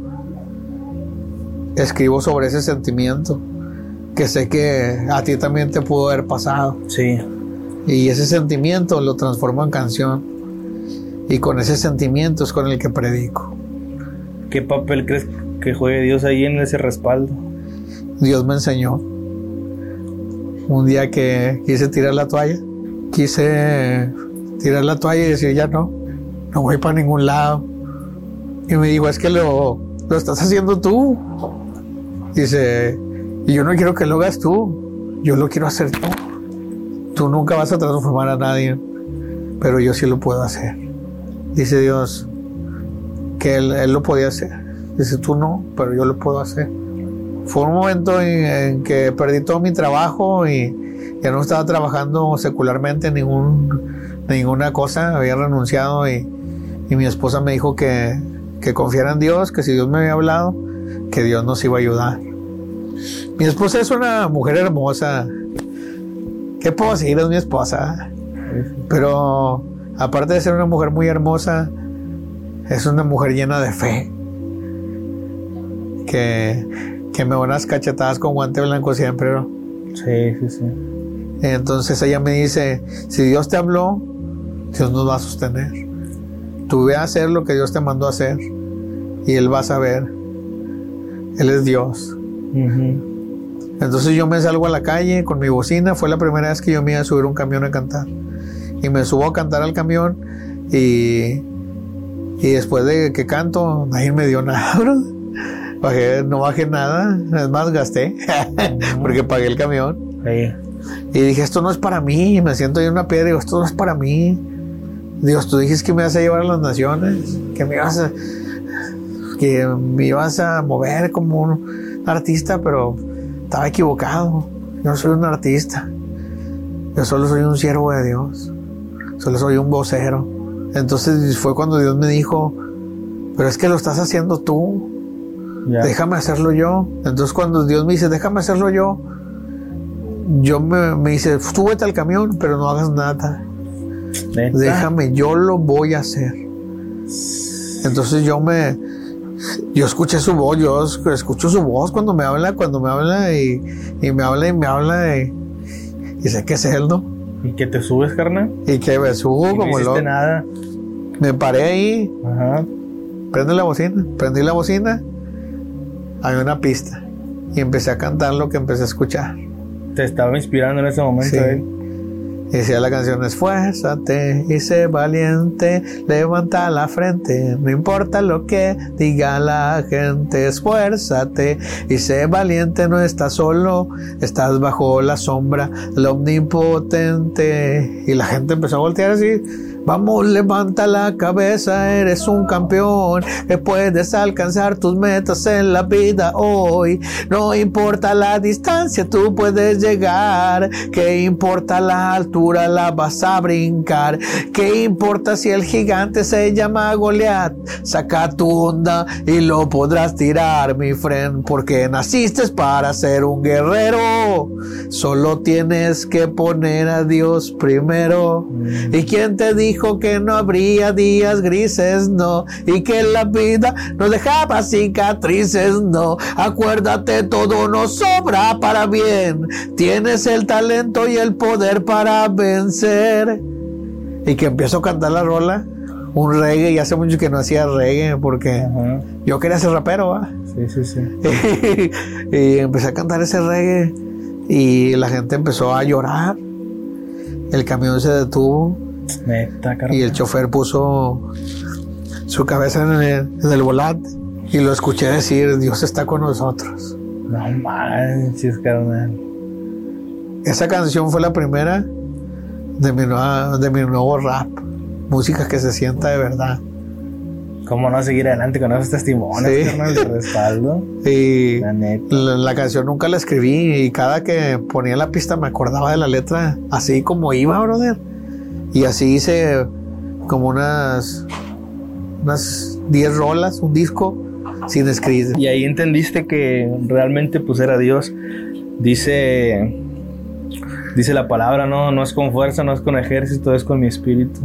escribo sobre ese sentimiento que sé que a ti también te pudo haber pasado. Sí. Y ese sentimiento lo transformo en canción. Y con ese sentimiento es con el que predico. ¿Qué papel crees que juegue Dios ahí en ese respaldo? Dios me enseñó. Un día que quise tirar la toalla, quise tirar la toalla y decir, ya no, no voy para ningún lado. Y me dijo, es que lo, lo estás haciendo tú. Dice, y yo no quiero que lo hagas tú, yo lo quiero hacer tú. Tú nunca vas a transformar a nadie, pero yo sí lo puedo hacer. Dice Dios, que él, lo podía hacer. Dice, tú no, pero yo lo puedo hacer. Fue un momento en, que perdí todo mi trabajo y ya no estaba trabajando secularmente en ningún, ninguna cosa, había renunciado y, y mi esposa me dijo que, que confiara en Dios, que si Dios me había hablado, que Dios nos iba a ayudar. Mi esposa es una mujer hermosa. ¿Qué puedo decir? Es mi esposa. Pero aparte de ser una mujer muy hermosa, es una mujer llena de fe. Que, que me unas cachetadas con guante blanco siempre, ¿no? Sí, sí, sí. Entonces ella me dice, si Dios te habló, Dios nos va a sostener. Tú ve a hacer lo que Dios te mandó a hacer y Él va a saber. Él es Dios. Entonces yo me salgo a la calle con mi bocina. Fue la primera vez que yo me iba a subir un camión a cantar. Y me subo a cantar al camión y y después de que canto, nadie me dio nada, bro. no bajé nada, es más, gasté, porque pagué el camión. Y dije, esto no es para mí, me siento ahí en una piedra y digo, esto no es para mí. Dios, tú dijiste que me ibas a llevar a las naciones, que me ibas a, que me ibas a mover como un artista, pero estaba equivocado. Yo no soy un artista. Yo solo soy un siervo de Dios. Solo soy un vocero. Entonces fue cuando Dios me dijo, pero es que lo estás haciendo tú. Déjame hacerlo yo. Entonces cuando Dios me dice, déjame hacerlo yo, yo me, me dice, súbete al camión, pero no hagas nada. Déjame, yo lo voy a hacer. Entonces yo me, yo escuché su voz, yo escucho su voz cuando me habla, cuando me habla y, me habla y me habla y, sé que es él, ¿no? ¿Y que te subes, carnal? Y que me subo como no nada. Me paré ahí. Ajá. Prende la bocina, prendí la bocina. Hay una pista. Y empecé a cantar lo que empecé a escuchar. Te estaba inspirando en ese momento, ¿eh? Y decía la canción, esfuérzate y sé valiente, levanta la frente, no importa lo que diga la gente, esfuérzate y sé valiente, no estás solo, estás bajo la sombra del omnipotente. Y la gente empezó a voltear así Vamos, levanta la cabeza, eres un campeón, que puedes alcanzar tus metas en la vida hoy. No importa la distancia, tú puedes llegar. ¿Qué importa la altura, la vas a brincar? ¿Qué importa si el gigante se llama Goliat? Saca tu onda y lo podrás tirar, mi friend, porque naciste para ser un guerrero. Solo tienes que poner a Dios primero. ¿Y quién te dijo? Dijo que no habría días grises, no, y que la vida nos dejaba cicatrices, no. Acuérdate, todo nos sobra para bien. Tienes el talento y el poder para vencer. Y que empiezo a cantar la rola, un reggae, y hace mucho que no hacía reggae porque yo quería ser rapero, ¿va? Sí, sí, sí. y empecé a cantar ese reggae y la gente empezó a llorar. El camión se detuvo y el chofer puso su cabeza en el, volante y lo escuché decir, Dios está con nosotros. No manches, carnal. Esa canción fue la primera de mi, de mi nuevo rap. Música que se sienta de verdad. ¿Cómo no seguir adelante con esos testimonios, sí. de respaldo? Y la, la, canción nunca la escribí y cada que ponía la pista me acordaba de la letra así como iba, brother. Y así hice como unas unas 10 rolas, un disco sin escribir. Y ahí entendiste que realmente pues era Dios. Dice dice la palabra, no, no es con fuerza, no es con ejército, es con mi espíritu.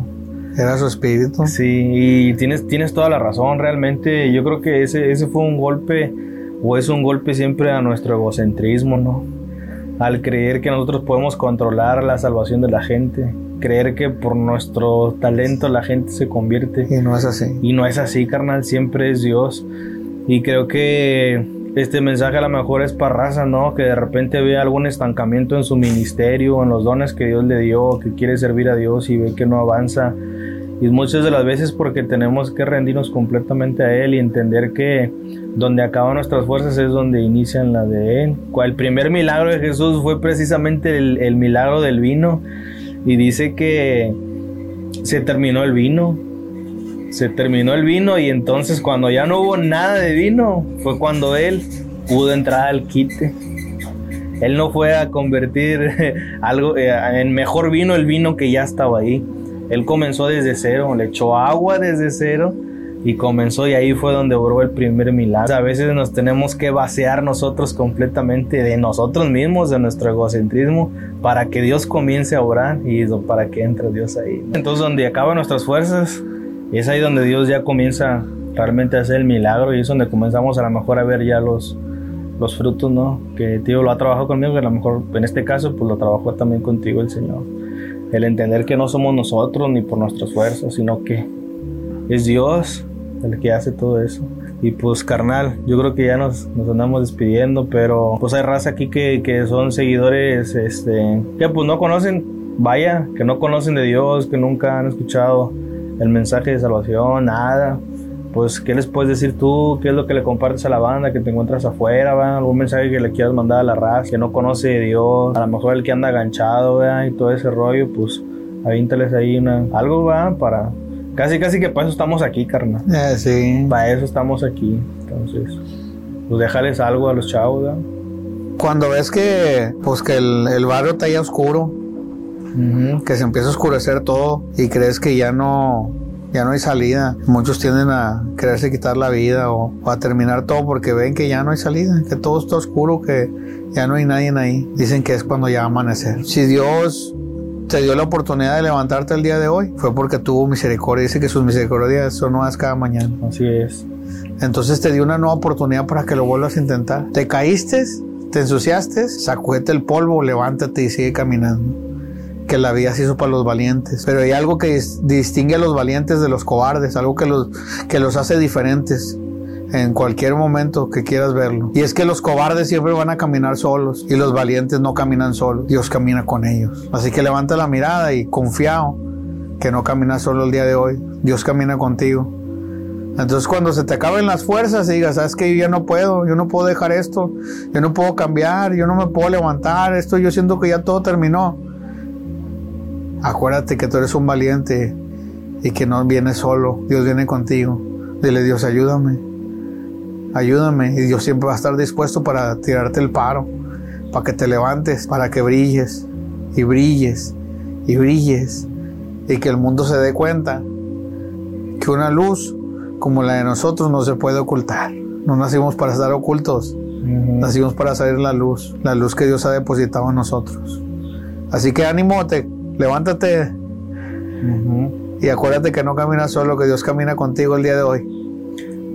Era su espíritu. Sí, y tienes, tienes toda la razón, realmente yo creo que ese, ese fue un golpe, o es un golpe siempre a nuestro egocentrismo, ¿no? Al creer que nosotros podemos controlar la salvación de la gente creer que por nuestro talento la gente se convierte. Y no es así. Y no es así, carnal, siempre es Dios. Y creo que este mensaje a lo mejor es para raza, ¿no? Que de repente ve algún estancamiento en su ministerio, en los dones que Dios le dio, que quiere servir a Dios y ve que no avanza. Y muchas de las veces porque tenemos que rendirnos completamente a Él y entender que donde acaban nuestras fuerzas es donde inician la de Él. El primer milagro de Jesús fue precisamente el, el milagro del vino y dice que se terminó el vino. Se terminó el vino y entonces cuando ya no hubo nada de vino fue cuando él pudo entrar al quite. Él no fue a convertir algo eh, en mejor vino el vino que ya estaba ahí. Él comenzó desde cero, le echó agua desde cero y comenzó y ahí fue donde obró el primer milagro. A veces nos tenemos que vaciar nosotros completamente de nosotros mismos, de nuestro egocentrismo, para que Dios comience a orar y para que entre Dios ahí. Entonces donde acaban nuestras fuerzas, es ahí donde Dios ya comienza realmente a hacer el milagro y es donde comenzamos a lo mejor a ver ya los, los frutos, ¿no? Que tío lo ha trabajado conmigo, que a lo mejor en este caso pues lo trabajó también contigo el Señor. El entender que no somos nosotros ni por nuestras fuerzas, sino que es Dios el que hace todo eso. Y pues carnal, yo creo que ya nos, nos andamos despidiendo, pero pues hay raza aquí que, que son seguidores, este, que pues no conocen, vaya, que no conocen de Dios, que nunca han escuchado el mensaje de salvación, nada. Pues, ¿qué les puedes decir tú? ¿Qué es lo que le compartes a la banda que te encuentras afuera? ¿va? ¿Algún mensaje que le quieras mandar a la raza que no conoce de Dios? A lo mejor el que anda aganchado, ¿va? Y todo ese rollo, pues, avíntales ahí una, algo, ¿va? Para, Casi, casi que para eso estamos aquí, carnal. Eh, sí. Para eso estamos aquí. Entonces, pues déjales algo a los chavos, ¿verdad? Cuando ves que, pues que el, barrio está ya oscuro, que se empieza a oscurecer todo y crees que ya no, ya no hay salida. Muchos tienden a quererse quitar la vida o, a terminar todo porque ven que ya no hay salida, que todo está oscuro, que ya no hay nadie ahí. Dicen que es cuando ya va a amanecer. Si Dios te dio la oportunidad de levantarte el día de hoy, fue porque tuvo misericordia. Dice que sus misericordias son nuevas cada mañana. Así es. Entonces te dio una nueva oportunidad para que lo vuelvas a intentar. Te caíste, te ensuciaste, sacúdete el polvo, levántate y sigue caminando que la vida se hizo para los valientes. Pero hay algo que distingue a los valientes de los cobardes, algo que los, que los hace diferentes en cualquier momento que quieras verlo. Y es que los cobardes siempre van a caminar solos y los valientes no caminan solos. Dios camina con ellos. Así que levanta la mirada y confiado que no caminas solo el día de hoy. Dios camina contigo. Entonces cuando se te acaben las fuerzas y digas, sabes que yo ya no puedo, yo no puedo dejar esto, yo no puedo cambiar, yo no me puedo levantar, esto yo siento que ya todo terminó. Acuérdate que tú eres un valiente y que no vienes solo, Dios viene contigo. Dile, Dios, ayúdame, ayúdame. Y Dios siempre va a estar dispuesto para tirarte el paro, para que te levantes, para que brilles y brilles y brilles. Y que el mundo se dé cuenta que una luz como la de nosotros no se puede ocultar. No nacimos para estar ocultos, nacimos para salir la luz, la luz que Dios ha depositado en nosotros. Así que ánimo, te levántate y acuérdate que no caminas solo, que Dios camina contigo el día de hoy.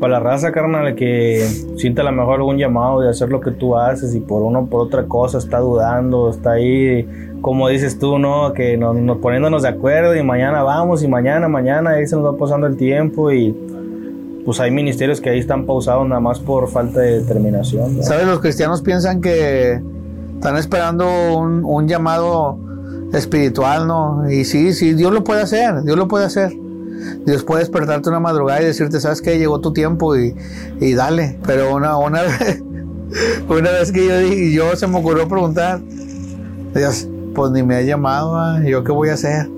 Para la raza, carnal, que siente a lo mejor algún llamado de hacer lo que tú haces y por uno o por otra cosa está dudando, está ahí, como dices tú, ¿no? Que nos, poniéndonos de acuerdo y mañana vamos y mañana, mañana, ahí se nos va pasando el tiempo y pues hay ministerios que ahí están pausados nada más por falta de determinación. ¿Sabes? Los cristianos piensan que están esperando un llamado espiritual, ¿no? Y sí, sí, Dios lo puede hacer, Dios lo puede hacer. Dios puede despertarte una madrugada y decirte, ¿sabes qué? Llegó tu tiempo y, y dale. Pero una, una, vez, una vez que yo, yo se me ocurrió preguntar, Dios, pues ni me ha llamado, ¿ah? ¿yo qué voy a hacer?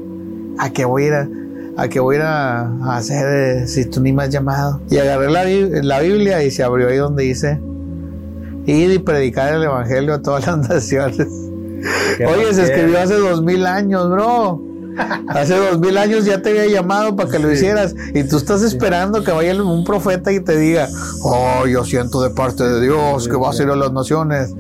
¿A qué voy a ir a, a, qué voy a, ir a, hacer eh, si tú ni me has llamado? Y agarré la, la Biblia y se abrió ahí donde dice, ir y predicar el Evangelio a todas las naciones. Oye, se escribió hace dos mil años, bro. Hace dos mil años ya te había llamado para que lo hicieras y tú estás esperando que vaya un profeta y te diga, oh, yo siento de parte de Dios que vas a ir a las naciones.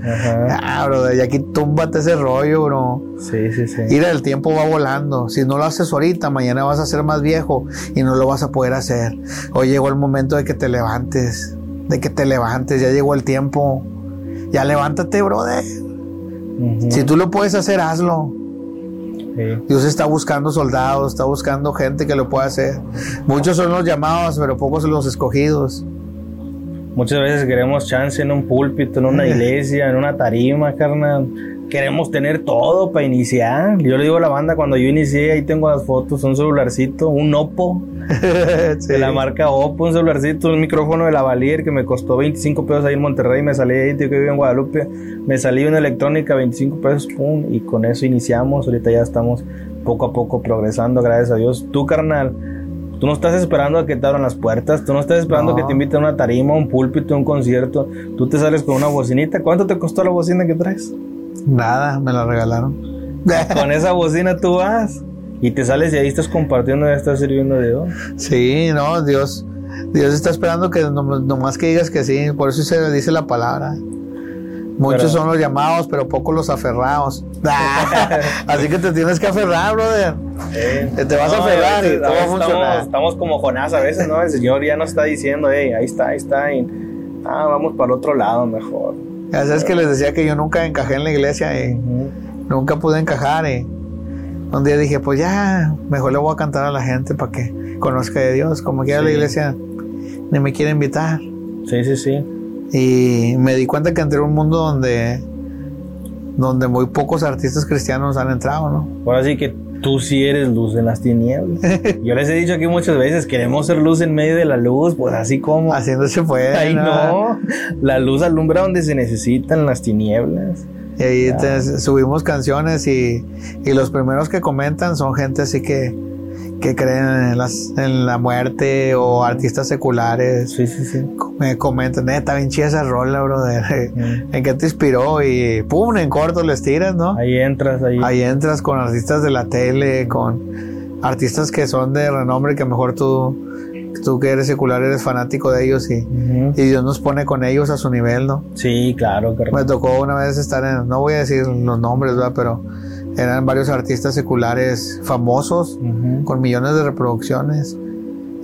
Ah, bro, y aquí túmbate ese rollo, bro. Sí, sí, sí. Mira, el tiempo va volando. Si no lo haces ahorita, mañana vas a ser más viejo y no lo vas a poder hacer. Hoy llegó el momento de que te levantes, de que te levantes, ya llegó el tiempo. Ya levántate, brother. Si tú lo puedes hacer, hazlo. Dios está buscando soldados, está buscando gente que lo pueda hacer. Muchos son los llamados, pero pocos son los escogidos. Muchas veces queremos chance en un púlpito, en una iglesia, en una tarima, carnal queremos tener todo para iniciar. Yo le digo a la banda, cuando yo inicié, ahí tengo las fotos, un celularcito, un Oppo, de la marca Oppo, un celularcito, un micrófono de la Valier que me costó 25 pesos ahí en Monterrey, me salí ahí, tío, que vivo en Guadalupe, me salí una electrónica, 25 pesos, pum, y con eso iniciamos, ahorita ya estamos poco a poco progresando, gracias a Dios. Tú, carnal, Tú no estás esperando a que te abran las puertas, tú no estás esperando a que te inviten a una tarima, un púlpito, un concierto. Tú te sales con una bocinita. ¿Cuánto te costó la bocina que traes? Nada, me la regalaron. Con esa bocina tú vas y te sales y ahí estás compartiendo y estás sirviendo a Dios. Sí, no, Dios, Dios está esperando que nomás que digas que sí, por eso se dice la palabra. Muchos son los llamados, pero pocos los aferrados. Así que te tienes que aferrar, brother. Te vas a aferrar y todo funcionar. Estamos, como Jonás a veces, ¿no? El Señor ya nos está diciendo, hey, ahí está, ahí está. Y, ah, vamos para el otro lado mejor. Ya sabes que les decía que yo nunca encajé en la iglesia y nunca pude encajar. Y un día dije, pues ya, mejor le voy a cantar a la gente para que conozca de Dios. Como quiera la iglesia ni me quiere invitar. Sí, sí, sí. Y me di cuenta que entré en un mundo donde, donde muy pocos artistas cristianos han entrado, ¿no? Ahora sí que tú sí eres luz en las tinieblas. Yo les he dicho aquí muchas veces, queremos ser luz en medio de la luz, pues así como... Haciéndose puede. Ay, no. La luz alumbra donde se necesitan las tinieblas. Y ahí subimos canciones y, y los primeros que comentan son gente así que que creen en, las, en la muerte o artistas seculares. Sí, sí, sí. Me comentan, neta, bien chida esa rola, brother. ¿En qué te inspiró? Y pum, en corto les tiras, ¿no? Ahí entras, ahí. Ahí entras con artistas de la tele, con artistas que son de renombre que mejor tú, tú que eres secular eres fanático de ellos y, y Dios nos pone con ellos a su nivel, ¿no? Sí, claro. Me tocó una vez estar en, no voy a decir los nombres, ¿verdad? Pero eran varios artistas seculares famosos con millones de reproducciones.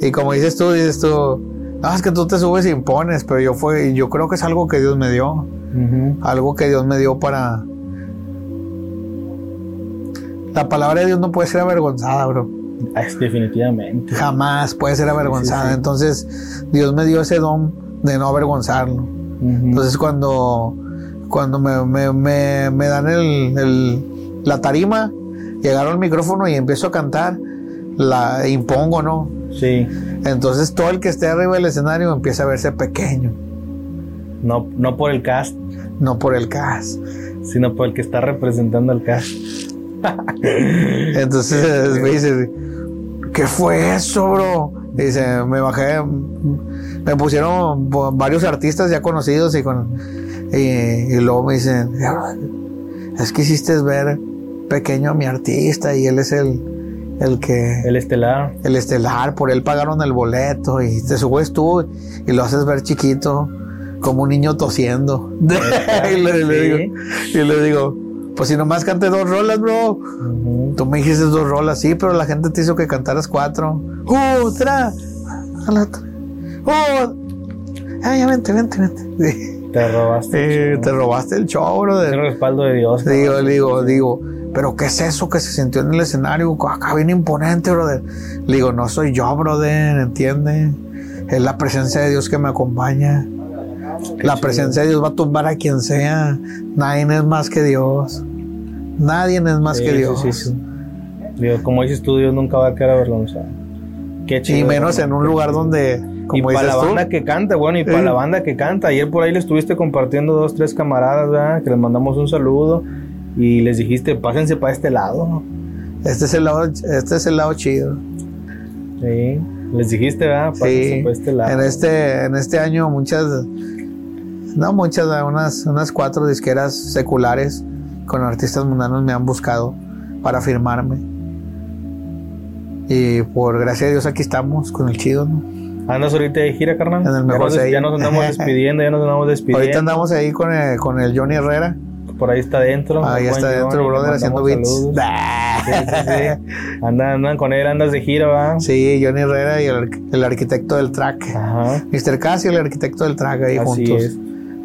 Y como dices tú, dices tú, no, es que tú te subes y impones, pero yo fue, yo creo que es algo que Dios me dio. Algo que Dios me dio para. La palabra de Dios no puede ser avergonzada, bro. Es definitivamente. Jamás puede ser avergonzada. Entonces, Dios me dio ese don de no avergonzarlo. Entonces, cuando, cuando me, me, me, dan el, la tarima y agarro el micrófono y empiezo a cantar, la impongo, ¿no? Sí. Entonces, todo el que esté arriba del escenario empieza a verse pequeño. No, no por el cast. No por el cast. Sino por el que está representando al cast. Entonces me dice, ¿qué fue eso, bro? Dice, me bajé, me pusieron varios artistas ya conocidos y con y, luego me dicen, es que hiciste ver pequeño a mi artista y él es el, el que... El estelar. El estelar, por él pagaron el boleto y te subes tú y lo haces ver chiquito como un niño tosiendo. y, le, digo, y, le, digo, pues si nomás cante dos rolas, bro. Tú me dijiste dos rolas, sí, pero la gente te hizo que cantaras cuatro. ¡Otra! ¡Oh! Ay, vente, vente, vente. Te robaste. Te robaste el show, bro. El respaldo de Dios. Digo, digo, digo, pero ¿qué es eso que se sintió en el escenario? Acá bien imponente, brother. Le digo, no soy yo, brother, ¿entiende? Es la presencia de Dios que me acompaña la presencia de Dios va a tumbar a quien sea. Nadie es más que Dios. Nadie es más que Dios. como dices tú, Dios nunca va a quedar avergonzado. Qué chido, y menos en un lugar donde. y para la banda que canta, bueno, y para la banda que canta. Ayer por ahí le estuviste compartiendo dos, tres camaradas, ¿verdad? Que les mandamos un saludo y les dijiste, pásense para este lado. Este es el lado, este es el lado chido. Sí, les dijiste, ¿verdad? Pásense para este lado. En este, en este año muchas no muchas, unas, unas cuatro disqueras seculares con artistas mundanos me han buscado para firmarme. Y por gracia de Dios aquí estamos con el chido, ¿no? ¿Andas ahorita de gira, carnal? En el mejor ya, nos, andamos despidiendo, ya nos andamos despidiendo. Ahorita andamos ahí con el, con el Johnny Herrera. Por ahí está adentro. Ahí está adentro, brother, haciendo beats. Sí, Andan, con él, andas de gira, ¿va? Sí, Johnny Herrera y el, arquitecto del track. Ajá. Mr. Casi, el arquitecto del track ahí Así juntos. Es.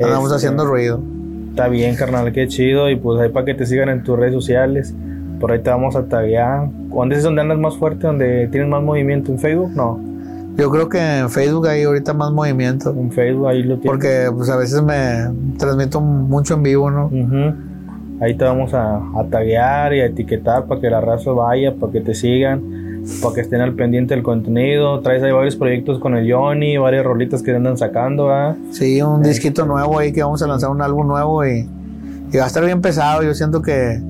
Andamos este, haciendo ruido. Está bien, carnal, qué chido. Y pues ahí para que te sigan en tus redes sociales. Por ahí te vamos a taguear. ¿Dónde es donde andas más fuerte? ¿Donde tienes más movimiento? ¿En Facebook? No. Yo creo que en Facebook hay ahorita más movimiento. En Facebook ahí lo tienes. Porque pues a veces me transmito mucho en vivo, ¿no? Ahí te vamos a, a taguear y a etiquetar para que la raza vaya, para que te sigan para que estén al pendiente del contenido. Traes ahí varios proyectos con el Johnny, varias rolitas que andan sacando, ¿ah? Sí, un disquito nuevo ahí que vamos a lanzar un álbum nuevo y, va a estar bien pesado. Yo siento que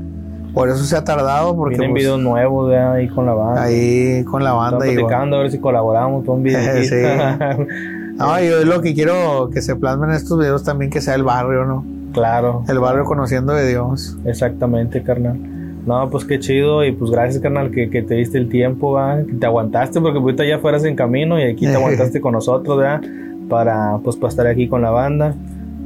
por eso se ha tardado. Porque Tienen pues, videos nuevos ahí con la banda. Ahí con la banda. Estamos a ver si colaboramos con un video. sí. no, yo lo que quiero que se plasmen estos videos también que sea el barrio, ¿no? Claro. El barrio conociendo de Dios. Exactamente, carnal. No, pues qué chido y pues gracias carnal que, te diste el tiempo, ¿va? que te aguantaste porque ahorita ya fueras en camino y aquí te aguantaste con nosotros, ¿verdad? Para pues para estar aquí con la banda.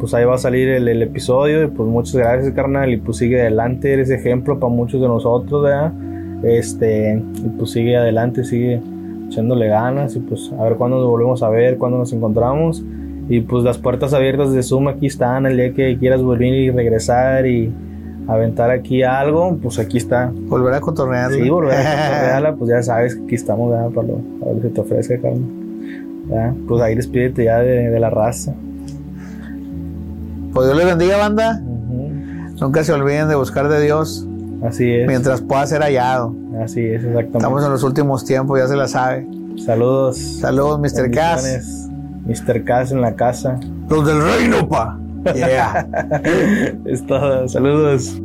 Pues ahí va a salir el, episodio y pues muchas gracias carnal y pues sigue adelante, eres ejemplo para muchos de nosotros, ¿verdad? Este, y pues sigue adelante, sigue echándole ganas y pues a ver cuándo nos volvemos a ver, cuándo nos encontramos. Y pues las puertas abiertas de Zoom aquí están el día que quieras volver y regresar y aventar aquí algo, pues aquí está. Volver a cotorrearla. Sí, volver a cotorrearla, pues ya sabes que aquí estamos, ¿verdad? Para lo, que te ofrezca, carne. Pues ahí despídete ya de, la raza. Pues Dios les bendiga, banda. Nunca se olviden de buscar de Dios. Así es. Mientras pueda ser hallado. Así es, exactamente. Estamos en los últimos tiempos, ya se la sabe. Saludos. Saludos, Mr. Cass. Mr. Cass en la casa. Los del reino, pa. Yeah. es todo. Saludos.